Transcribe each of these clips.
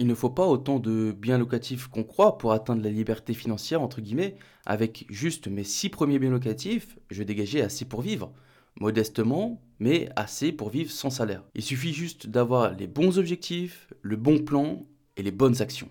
Il ne faut pas autant de biens locatifs qu'on croit pour atteindre la liberté financière, entre guillemets. Avec juste mes six premiers biens locatifs, je dégageais assez pour vivre. Modestement, mais assez pour vivre sans salaire. Il suffit juste d'avoir les bons objectifs, le bon plan et les bonnes actions.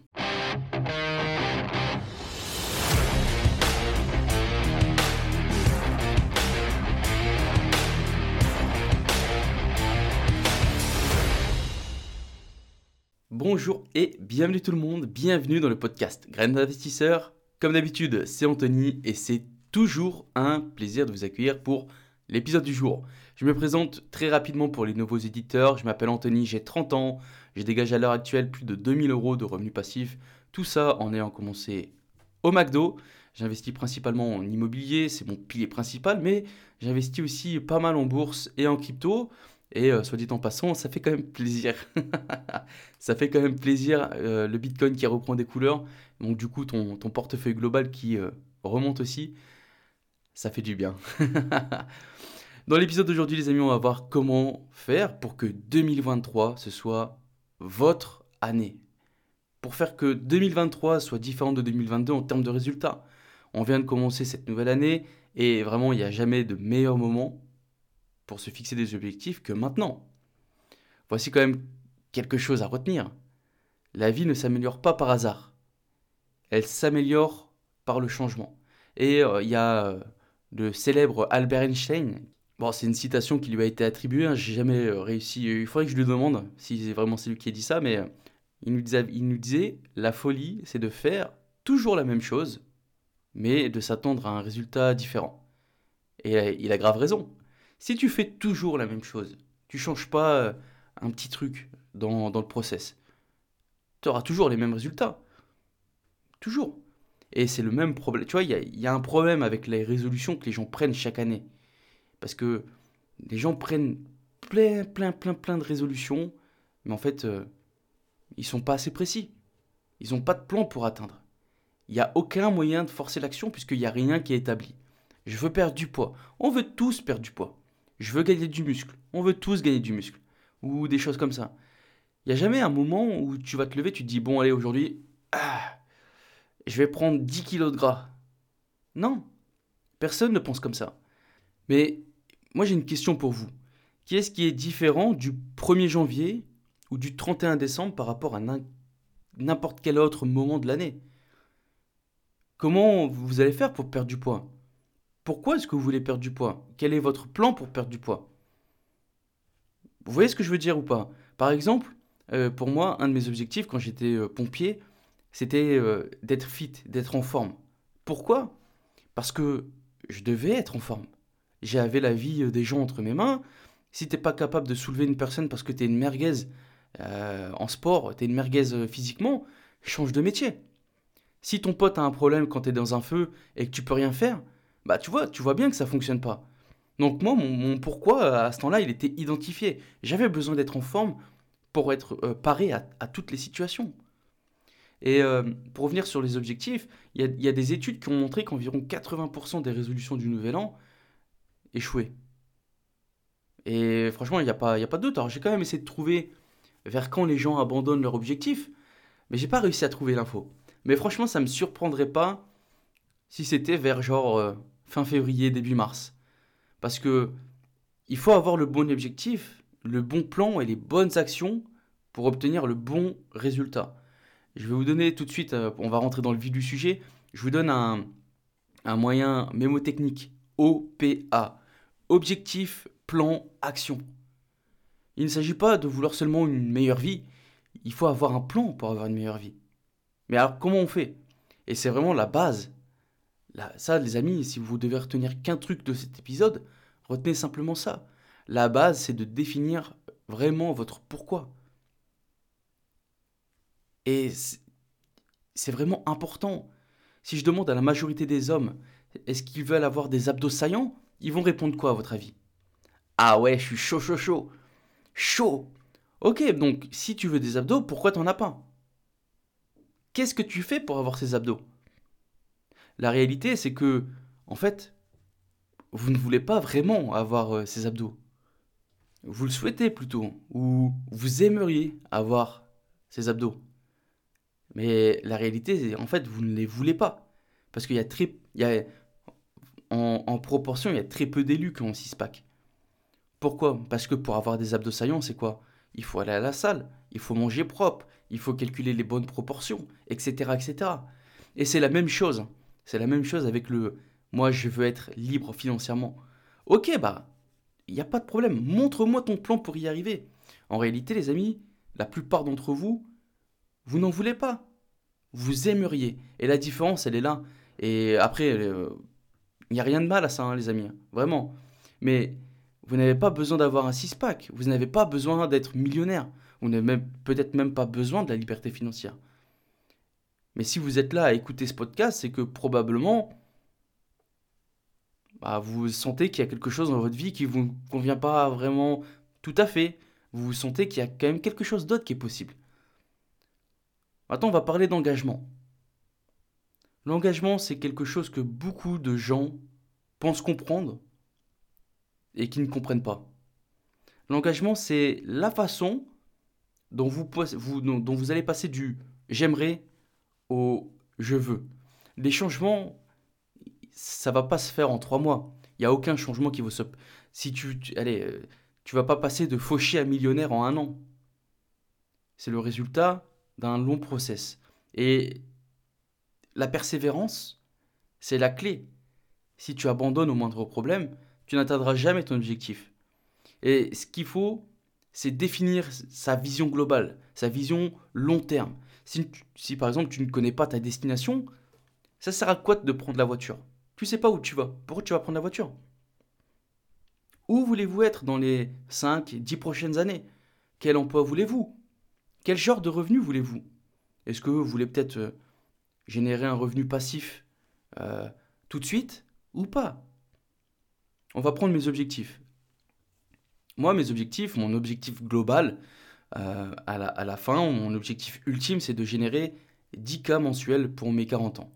Bonjour et bienvenue tout le monde, bienvenue dans le podcast Graines d'investisseurs. Comme d'habitude, c'est Anthony et c'est toujours un plaisir de vous accueillir pour l'épisode du jour. Je me présente très rapidement pour les nouveaux éditeurs. Je m'appelle Anthony, j'ai 30 ans, j'ai dégagé à l'heure actuelle plus de 2000 euros de revenus passifs. Tout ça en ayant commencé au McDo. J'investis principalement en immobilier, c'est mon pilier principal, mais j'investis aussi pas mal en bourse et en crypto. Et euh, soit dit en passant, ça fait quand même plaisir. ça fait quand même plaisir euh, le Bitcoin qui reprend des couleurs. Donc du coup, ton, ton portefeuille global qui euh, remonte aussi, ça fait du bien. Dans l'épisode d'aujourd'hui, les amis, on va voir comment faire pour que 2023, ce soit votre année. Pour faire que 2023 soit différent de 2022 en termes de résultats. On vient de commencer cette nouvelle année et vraiment, il n'y a jamais de meilleur moment pour se fixer des objectifs que maintenant. Voici quand même quelque chose à retenir. La vie ne s'améliore pas par hasard. Elle s'améliore par le changement. Et euh, il y a euh, le célèbre Albert Einstein. Bon, c'est une citation qui lui a été attribuée. Hein, j'ai jamais euh, réussi. Il faudrait que je lui demande si c'est vraiment celui qui a dit ça, mais il nous disait, il nous disait la folie, c'est de faire toujours la même chose, mais de s'attendre à un résultat différent. Et il a grave raison. Si tu fais toujours la même chose, tu changes pas euh, un petit truc dans, le process, tu auras toujours les mêmes résultats. Toujours. Et c'est le même problème. Tu vois, il y a, un problème avec les résolutions que les gens prennent chaque année. Parce que les gens prennent plein, plein, plein, plein de résolutions, mais en fait, euh, ils sont pas assez précis. Ils n'ont pas de plan pour atteindre. Il n'y a aucun moyen de forcer l'action puisqu'il n'y a rien qui est établi. Je veux perdre du poids. On veut tous perdre du poids je veux gagner du muscle. On veut tous gagner du muscle. Ou des choses comme ça. Il n'y a jamais un moment où tu vas te lever, tu te dis, bon, allez, aujourd'hui, ah, je vais prendre 10 kilos de gras. Non. Personne ne pense comme ça. Mais moi, j'ai une question pour vous. Qui est-ce qui est différent du 1er janvier ou du 31 décembre par rapport à n'importe quel autre moment de l'année? Comment vous allez faire pour perdre du poids? Pourquoi est-ce que vous voulez perdre du poids? Quel est votre plan pour perdre du poids? Vous voyez ce que je veux dire ou pas? Par exemple, euh, pour moi, un de mes objectifs quand j'étais euh, pompier, c'était euh, d'être fit, d'être en forme. Pourquoi? Parce que je devais être en forme. J'avais la vie des gens entre mes mains. Si t'es pas capable de soulever une personne parce que tu es une merguez en sport, tu es une merguez physiquement, change de métier. Si ton pote a un problème quand tu es dans un feu et que tu peux rien faire, bah tu vois, tu vois bien que ça fonctionne pas. Donc moi, mon, pourquoi à ce temps-là, il était identifié. J'avais besoin d'être en forme pour être euh, paré à, toutes les situations. Et euh, pour revenir sur les objectifs, il y, a des études qui ont montré qu'environ 80% des résolutions du Nouvel An échouaient. Et franchement, il n'y a pas, pas de doute. Alors j'ai quand même essayé de trouver vers quand les gens abandonnent leur objectif, mais j'ai pas réussi à trouver l'info. Mais franchement, ça me surprendrait pas si c'était vers genre euh, fin février, début mars. Parce que il faut avoir le bon objectif, le bon plan et les bonnes actions pour obtenir le bon résultat. Je vais vous donner tout de suite, euh, on va rentrer dans le vif du sujet, je vous donne un, un moyen mémotechnique, OPA, objectif, plan, action. Il ne s'agit pas de vouloir seulement une meilleure vie, il faut avoir un plan pour avoir une meilleure vie. Mais alors comment on fait? Et c'est vraiment la base ça, les amis, si vous devez retenir qu'un truc de cet épisode, retenez simplement ça. La base, c'est de définir vraiment votre pourquoi. Et c'est vraiment important. Si je demande à la majorité des hommes, est-ce qu'ils veulent avoir des abdos saillants Ils vont répondre quoi à votre avis? Ah ouais, je suis chaud, chaud, chaud. Chaud Ok, donc si tu veux des abdos, pourquoi t'en as pas? Qu'est-ce que tu fais pour avoir ces abdos? La réalité, c'est que, en fait, vous ne voulez pas vraiment avoir euh, ces abdos. Vous le souhaitez plutôt, ou vous aimeriez avoir ces abdos. Mais la réalité, en fait, vous ne les voulez pas. Parce qu'il y a très. Il y a, en, proportion, il y a très peu d'élus qui ont 6 packs. Pourquoi? Parce que pour avoir des abdos saillants, c'est quoi? Il faut aller à la salle, il faut manger propre, il faut calculer les bonnes proportions, etc. etc. Et c'est la même chose. C'est la même chose avec le moi je veux être libre financièrement. Ok, bah, il n'y a pas de problème. Montre-moi ton plan pour y arriver. En réalité, les amis, la plupart d'entre vous, vous n'en voulez pas. Vous aimeriez. Et la différence, elle est là. Et après, euh, il n'y a rien de mal à ça, hein, les amis. Vraiment. Mais vous n'avez pas besoin d'avoir un six-pack. Vous n'avez pas besoin d'être millionnaire. Vous n'avez peut-être même pas besoin de la liberté financière. Mais si vous êtes là à écouter ce podcast, c'est que probablement bah, vous sentez qu'il y a quelque chose dans votre vie qui ne vous convient pas vraiment tout à fait. Vous sentez qu'il y a quand même quelque chose d'autre qui est possible. Maintenant, on va parler d'engagement. L'engagement, c'est quelque chose que beaucoup de gens pensent comprendre et qui ne comprennent pas. L'engagement, c'est la façon dont vous allez passer du j'aimerais au je veux. Les changements, ça va pas se faire en trois mois. Il n'y a aucun changement qui va se... Si tu, allez, euh, tu vas pas passer de fauché à millionnaire en un an. C'est le résultat d'un long process. Et la persévérance, c'est la clé. Si tu abandonnes au moindre problème, tu n'atteindras jamais ton objectif. Et ce qu'il faut, c'est définir sa vision globale, sa vision long terme. Si, par exemple tu ne connais pas ta destination, ça sert à quoi de prendre la voiture? Tu sais pas où tu vas. Pourquoi tu vas prendre la voiture? Où voulez-vous être dans les 5, 10 prochaines années? Quel emploi voulez-vous? Quel genre de revenu voulez-vous? Est-ce que vous voulez peut-être euh, générer un revenu passif euh, tout de suite ou pas? On va prendre mes objectifs. Moi, mes objectifs, mon objectif global, euh, à, la, à, la, fin, mon objectif ultime, c'est de générer 10 cas mensuels pour mes 40 ans.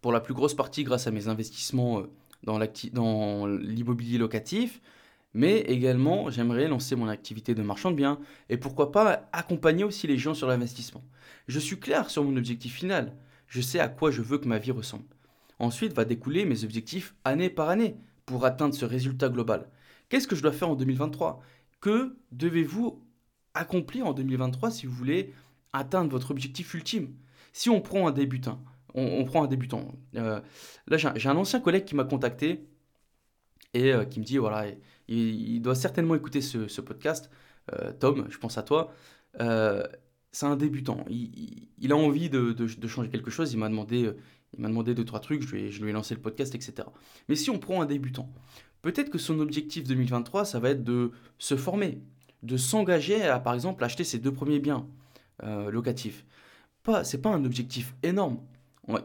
Pour la plus grosse partie grâce à mes investissements euh, dans l'immobilier locatif, mais également j'aimerais lancer mon activité de marchand de biens et pourquoi pas accompagner aussi les gens sur l'investissement. Je suis clair sur mon objectif final je sais à quoi je veux que ma vie ressemble. Ensuite va découler mes objectifs année par année pour atteindre ce résultat global. Qu'est-ce que je dois faire en 2023 Que devez-vous accomplir en 2023 si vous voulez atteindre votre objectif ultime Si on prend un débutant, on, prend un débutant. Euh, là, j'ai un ancien collègue qui m'a contacté et euh, qui me dit voilà, il, doit certainement écouter ce, podcast. Euh, Tom, je pense à toi c'est un débutant. Il, a envie de, changer quelque chose. Il m'a demandé, il m'a demandé deux trois trucs. Je lui, ai, je lui ai lancé le podcast, etc. Mais si on prend un débutant, peut-être que son objectif 2023, ça va être de se former, de s'engager à, par exemple, acheter ses deux premiers biens euh, locatifs. Pas, c'est pas un objectif énorme.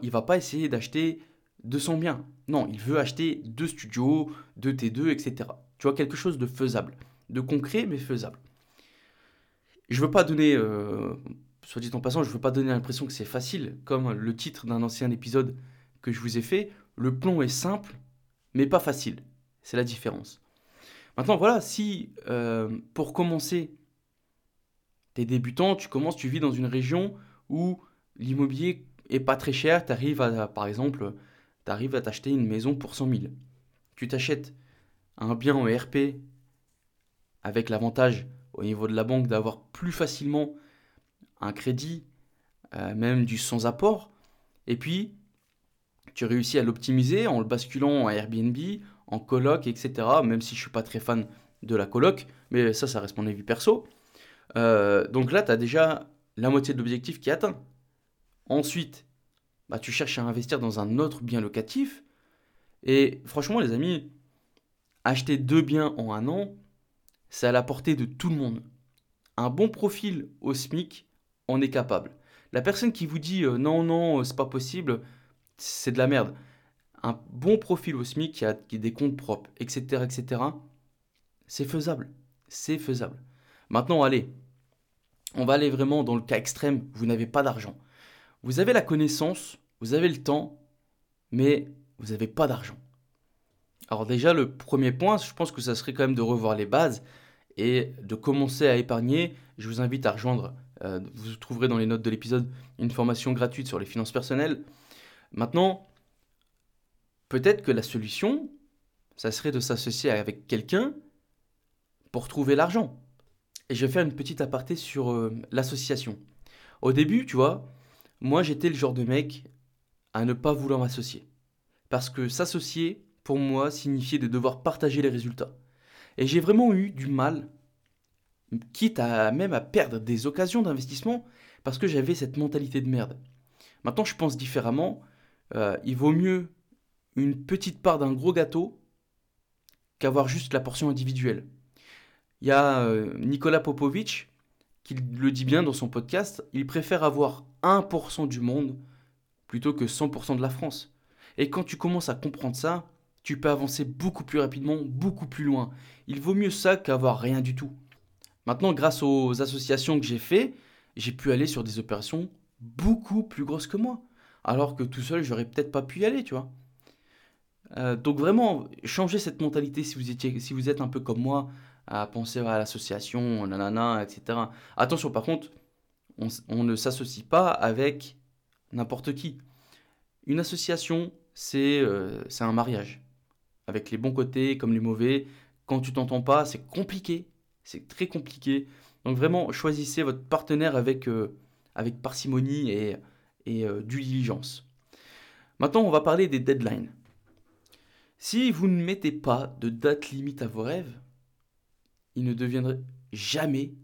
Il va pas essayer d'acheter 200 biens. Non, il veut acheter deux studios, deux T2, etc. Tu vois quelque chose de faisable, de concret mais faisable. Je veux pas donner, euh, soit dit en passant, je veux pas donner l'impression que c'est facile, comme le titre d'un ancien épisode que je vous ai fait. Le plan est simple, mais pas facile. C'est la différence. Maintenant, voilà, si euh, pour commencer, tu es débutant, tu commences, tu vis dans une région où l'immobilier est pas très cher, tu arrives à, par exemple, tu arrives à t'acheter une maison pour 100 000. Tu t'achètes un bien en RP avec l'avantage au niveau de la banque d'avoir plus facilement un crédit, euh, même du sans apport. Et puis, tu réussis à l'optimiser en le basculant en Airbnb, en coloc, etc. Même si je suis pas très fan de la coloc, mais ça, ça reste mon avis perso. Euh, donc là, tu as déjà la moitié de l'objectif qui est atteint. Ensuite, bah, tu cherches à investir dans un autre bien locatif. Et franchement, les amis, acheter deux biens en un an, c'est à la portée de tout le monde. Un bon profil au SMIC en est capable. La personne qui vous dit euh, non, non, euh, c'est pas possible, c'est de la merde. Un bon profil au SMIC qui a, des comptes propres, etc., etc., c'est faisable. C'est faisable. Maintenant, allez, on va aller vraiment dans le cas extrême. Vous n'avez pas d'argent. Vous avez la connaissance, vous avez le temps, mais vous n'avez pas d'argent. Alors déjà, le premier point, je pense que ça serait quand même de revoir les bases et de commencer à épargner. Je vous invite à rejoindre Euh, vous trouverez dans les notes de l'épisode une formation gratuite sur les finances personnelles. Maintenant, peut-être que la solution, ça serait de s'associer avec quelqu'un pour trouver l'argent. Et je vais faire une petite aparté sur euh, l'association. Au début, tu vois, moi j'étais le genre de mec à ne pas vouloir m'associer. Parce que s'associer, pour moi, signifiait de devoir partager les résultats. Et j'ai vraiment eu du mal, quitte à même à perdre des occasions d'investissement, parce que j'avais cette mentalité de merde. Maintenant, je pense différemment. Euh, il vaut mieux une petite part d'un gros gâteau qu'avoir juste la portion individuelle. Il y a euh, Nicolas Popovic qui le dit bien dans son podcast, il préfère avoir 1% du monde plutôt que 100% de la France. Et quand tu commences à comprendre ça, tu peux avancer beaucoup plus rapidement, beaucoup plus loin. Il vaut mieux ça qu'avoir rien du tout. Maintenant, grâce aux associations que j'ai fait, j'ai pu aller sur des opérations beaucoup plus grosses que moi. Alors que tout seul, j'aurais peut-être pas pu y aller, tu vois. Euh, donc vraiment, changez cette mentalité si vous, êtes un peu comme moi, à penser à l'association, nanana, etc. Attention, par contre, on, ne s'associe pas avec n'importe qui. Une association, euh, c'est un mariage. Avec les bons côtés comme les mauvais. Quand tu t'entends pas, c'est compliqué. C'est très compliqué. Donc vraiment, choisissez votre partenaire avec, euh, parcimonie et, euh, diligence. Maintenant, on va parler des deadlines. Si vous ne mettez pas de date limite à vos rêves, ils ne deviendront jamais,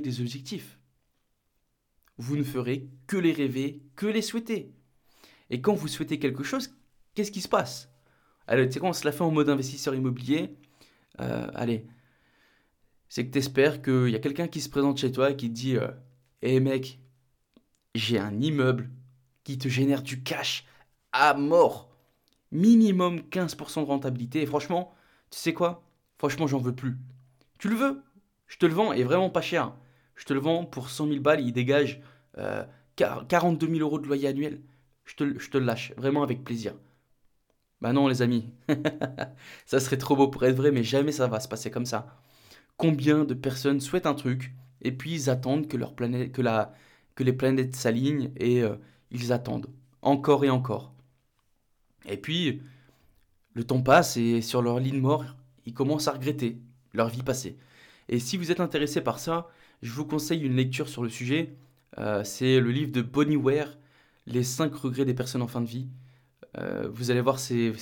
des objectifs. Vous ne ferez que les rêver, que les souhaiter. Et quand vous souhaitez quelque chose, qu'est-ce qui se passe? Allez, tu sais quoi, on se la fait en mode investisseur immobilier? Euh, allez, c'est que tu espères qu'il y a quelqu'un qui se présente chez toi et qui te dit Hé euh, mec, j'ai un immeuble qui te génère du cash à mort. Minimum 15% de rentabilité. Et franchement, tu sais quoi? Franchement, j'en veux plus. Tu le veux? Je te le vends et vraiment pas cher. Je te le vends pour 100 000 balles, il dégage 42 euh, 000 euros de loyer annuel. Je te, je te le lâche, vraiment avec plaisir. Bah non, les amis. ça serait trop beau pour être vrai, mais jamais ça va se passer comme ça. Combien de personnes souhaitent un truc et puis ils attendent que, leur planète, que, la, que les planètes s'alignent et euh, ils attendent encore et encore. Et puis, le temps passe et sur leur ligne mort, ils commencent à regretter leur vie passée. Et si vous êtes intéressé par ça, je vous conseille une lecture sur le sujet. Euh, c'est le livre de Bonnie Ware, Les 5 regrets des personnes en fin de vie. Euh, vous allez voir, c'est,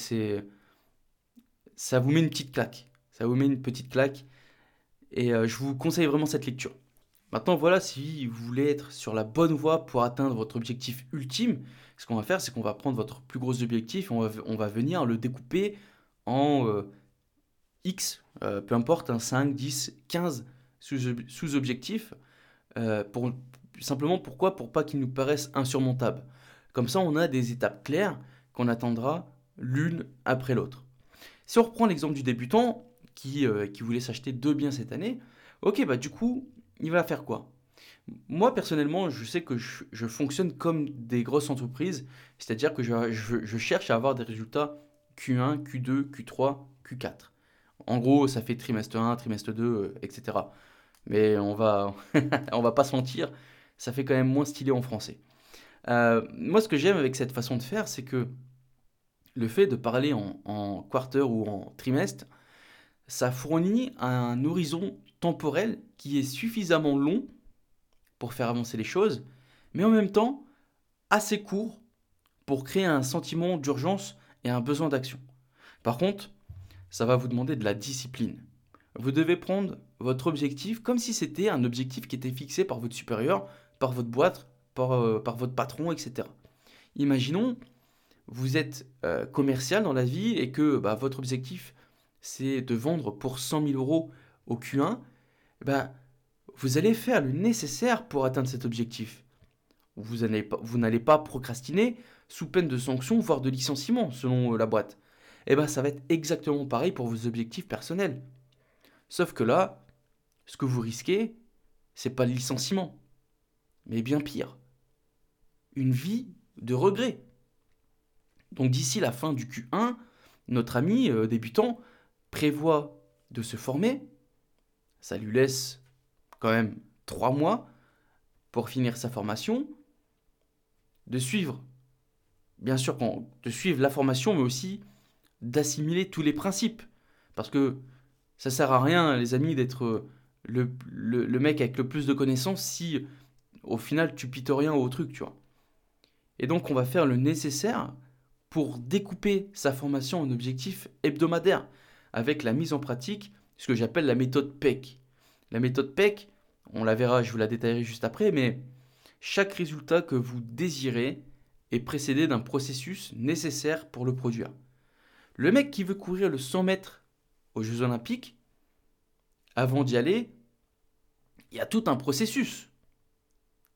ça vous met une petite claque. Ça vous met une petite claque. Et euh, je vous conseille vraiment cette lecture. Maintenant, voilà, si vous voulez être sur la bonne voie pour atteindre votre objectif ultime, ce qu'on va faire, c'est qu'on va prendre votre plus gros objectif, on va, venir le découper en X, euh, peu importe, un 5, 10, 15 sous-objectifs, euh, pour, simplement pourquoi? Pour pas qu'ils nous paraissent insurmontables. Comme ça, on a des étapes claires qu'on attendra l'une après l'autre. Si on reprend l'exemple du débutant qui, euh, qui voulait s'acheter deux biens cette année, ok, bah du coup, il va faire quoi? Moi, personnellement, je sais que je, fonctionne comme des grosses entreprises, c'est-à-dire que je, cherche à avoir des résultats Q1, Q2, Q3, Q4. En gros, ça fait trimestre 1, trimestre 2, euh, etc. Mais on va, on va pas se mentir, ça fait quand même moins stylé en français. Euh, moi, ce que j'aime avec cette façon de faire, c'est que le fait de parler en, en quarter ou en trimestre, ça fournit un horizon temporel qui est suffisamment long pour faire avancer les choses, mais en même temps assez court pour créer un sentiment d'urgence et un besoin d'action. Par contre, ça va vous demander de la discipline. Vous devez prendre votre objectif comme si c'était un objectif qui était fixé par votre supérieur, par votre boîte, par, euh, par votre patron, etc. Imaginons, vous êtes euh, commercial dans la vie et que bah, votre objectif c'est de vendre pour 100 000 euros au Q1, bah, vous allez faire le nécessaire pour atteindre cet objectif. Vous n'allez pas, procrastiner sous peine de sanctions, voire de licenciement, selon euh, la boîte eh bien ça va être exactement pareil pour vos objectifs personnels. Sauf que là, ce que vous risquez, c'est pas le licenciement, mais bien pire, une vie de regret. Donc d'ici la fin du Q1, notre ami euh, débutant prévoit de se former. Ça lui laisse quand même trois mois pour finir sa formation, de suivre, bien sûr, de suivre la formation, mais aussi d'assimiler tous les principes. Parce que ça sert à rien, les amis, d'être le, le, mec avec le plus de connaissances si au final tu pites rien au truc, tu vois. Et donc on va faire le nécessaire pour découper sa formation en objectifs hebdomadaires avec la mise en pratique, ce que j'appelle la méthode PEC. La méthode PEC, on la verra, je vous la détaillerai juste après, mais chaque résultat que vous désirez est précédé d'un processus nécessaire pour le produire. Le mec qui veut courir le 100 mètres aux Jeux Olympiques, avant d'y aller, il y a tout un processus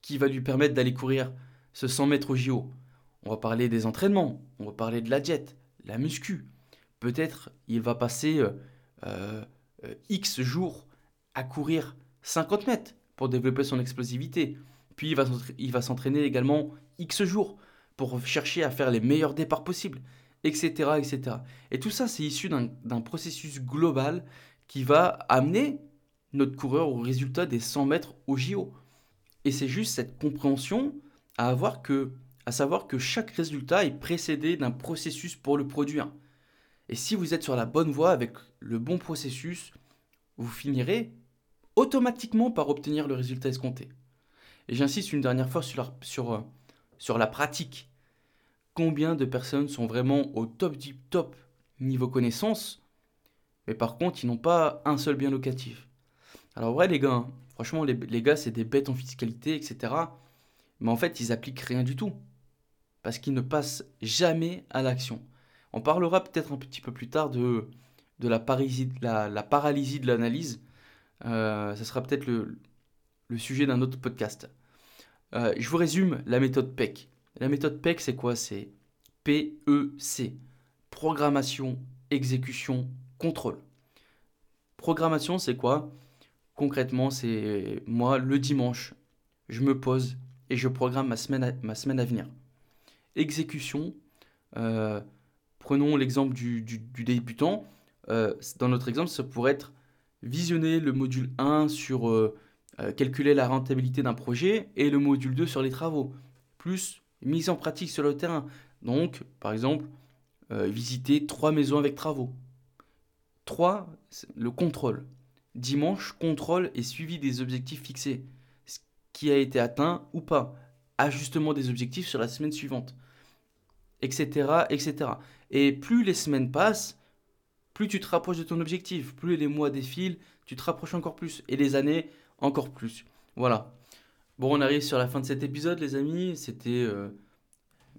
qui va lui permettre d'aller courir ce 100 mètres au JO. On va parler des entraînements, on va parler de la jet, la muscu. Peut-être il va passer euh, euh, X jours à courir 50 mètres pour développer son explosivité. Puis il va s'entraîner également X jours pour chercher à faire les meilleurs départs possibles, etc. etc. Et tout ça, c'est issu d'un processus global qui va amener notre coureur au résultat des 100 mètres au JO. Et c'est juste cette compréhension à avoir que, à savoir que chaque résultat est précédé d'un processus pour le produire. Et si vous êtes sur la bonne voie avec le bon processus, vous finirez automatiquement par obtenir le résultat escompté. Et j'insiste une dernière fois sur la, sur, euh, sur la pratique. Combien de personnes sont vraiment au top du top niveau connaissance, mais par contre ils n'ont pas un seul bien locatif Alors ouais les gars, hein, franchement les, les gars c'est des bêtes en fiscalité, etc. Mais en fait ils appliquent rien du tout. Parce qu'ils ne passent jamais à l'action. On parlera peut-être un petit peu plus tard de, de la, paralysie, la, la paralysie de l'analyse. Euh, ça sera peut-être le, sujet d'un autre podcast. Euh, je vous résume la méthode PEC. La méthode PEC, c'est quoi? C'est PEC. Programmation, exécution, contrôle. Programmation, c'est quoi? Concrètement, c'est moi, le dimanche, je me pose et je programme ma semaine à, ma semaine à venir. Exécution, euh, prenons l'exemple du, débutant. Dans notre exemple, ça pourrait être visionner le module 1 sur euh, calculer la rentabilité d'un projet et le module 2 sur les travaux, plus mise en pratique sur le terrain. Donc, par exemple, visiter trois maisons avec travaux. 3. Le contrôle. Dimanche, contrôle et suivi des objectifs fixés. Ce qui a été atteint ou pas. Ajustement des objectifs sur la semaine suivante. Etc. etc. Et plus les semaines passent, plus tu te rapproches de ton objectif. Plus les mois défilent, tu te rapproches encore plus. Et les années, encore plus. Voilà. Bon, on arrive sur la fin de cet épisode, les amis. C'était euh,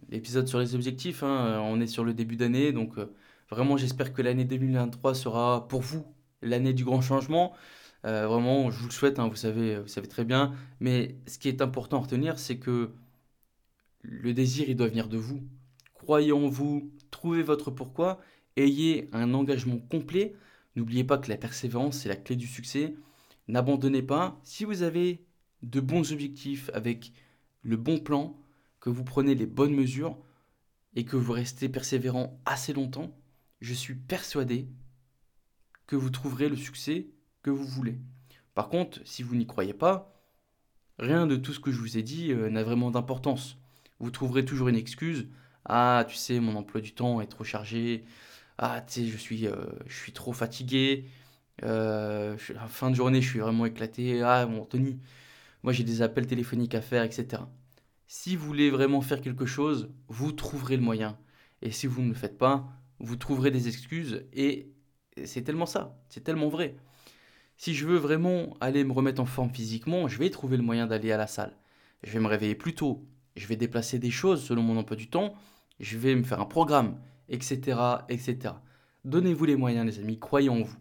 l'épisode sur les objectifs. Hein. On est sur le début d'année. Donc, euh, vraiment, j'espère que l'année 2023 sera pour vous l'année du grand changement. Euh, vraiment, je vous le souhaite, hein, vous, savez, vous savez très bien. Mais ce qui est important à retenir, c'est que le désir, il doit venir de vous. Croyez en vous, trouvez votre pourquoi, ayez un engagement complet. N'oubliez pas que la persévérance, c'est la clé du succès. N'abandonnez pas. Si vous avez de bons objectifs avec le bon plan, que vous prenez les bonnes mesures et que vous restez persévérant assez longtemps, je suis persuadé que vous trouverez le succès que vous voulez. Par contre, si vous n'y croyez pas, rien de tout ce que je vous ai dit euh, n'a vraiment d'importance. Vous trouverez toujours une excuse. Ah, tu sais, mon emploi du temps est trop chargé. Ah, tu sais, je suis, euh, je suis trop fatigué. Euh, fin de journée, je suis vraiment éclaté. Ah, bon, Tony, moi j'ai des appels téléphoniques à faire, etc. Si vous voulez vraiment faire quelque chose, vous trouverez le moyen. Et si vous ne le faites pas, vous trouverez des excuses et c'est tellement ça, c'est tellement vrai. Si je veux vraiment aller me remettre en forme physiquement, je vais trouver le moyen d'aller à la salle. Je vais me réveiller plus tôt, je vais déplacer des choses selon mon emploi du temps, je vais me faire un programme, etc. etc. Donnez-vous les moyens les amis, croyez en vous.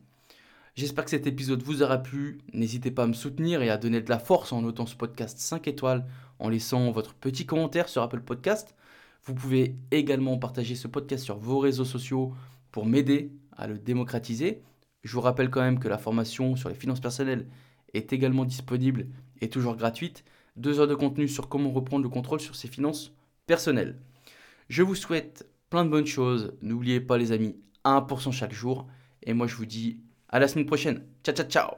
J'espère que cet épisode vous aura plu. N'hésitez pas à me soutenir et à donner de la force en notant ce podcast 5 étoiles, en laissant votre petit commentaire sur Apple Podcast. Vous pouvez également partager ce podcast sur vos réseaux sociaux pour m'aider à le démocratiser. Je vous rappelle quand même que la formation sur les finances personnelles est également disponible et toujours gratuite. Deux heures de contenu sur comment reprendre le contrôle sur ses finances personnelles. Je vous souhaite plein de bonnes choses. N'oubliez pas les amis, 1% chaque jour. Et moi je vous dis à la semaine prochaine. Ciao ciao ciao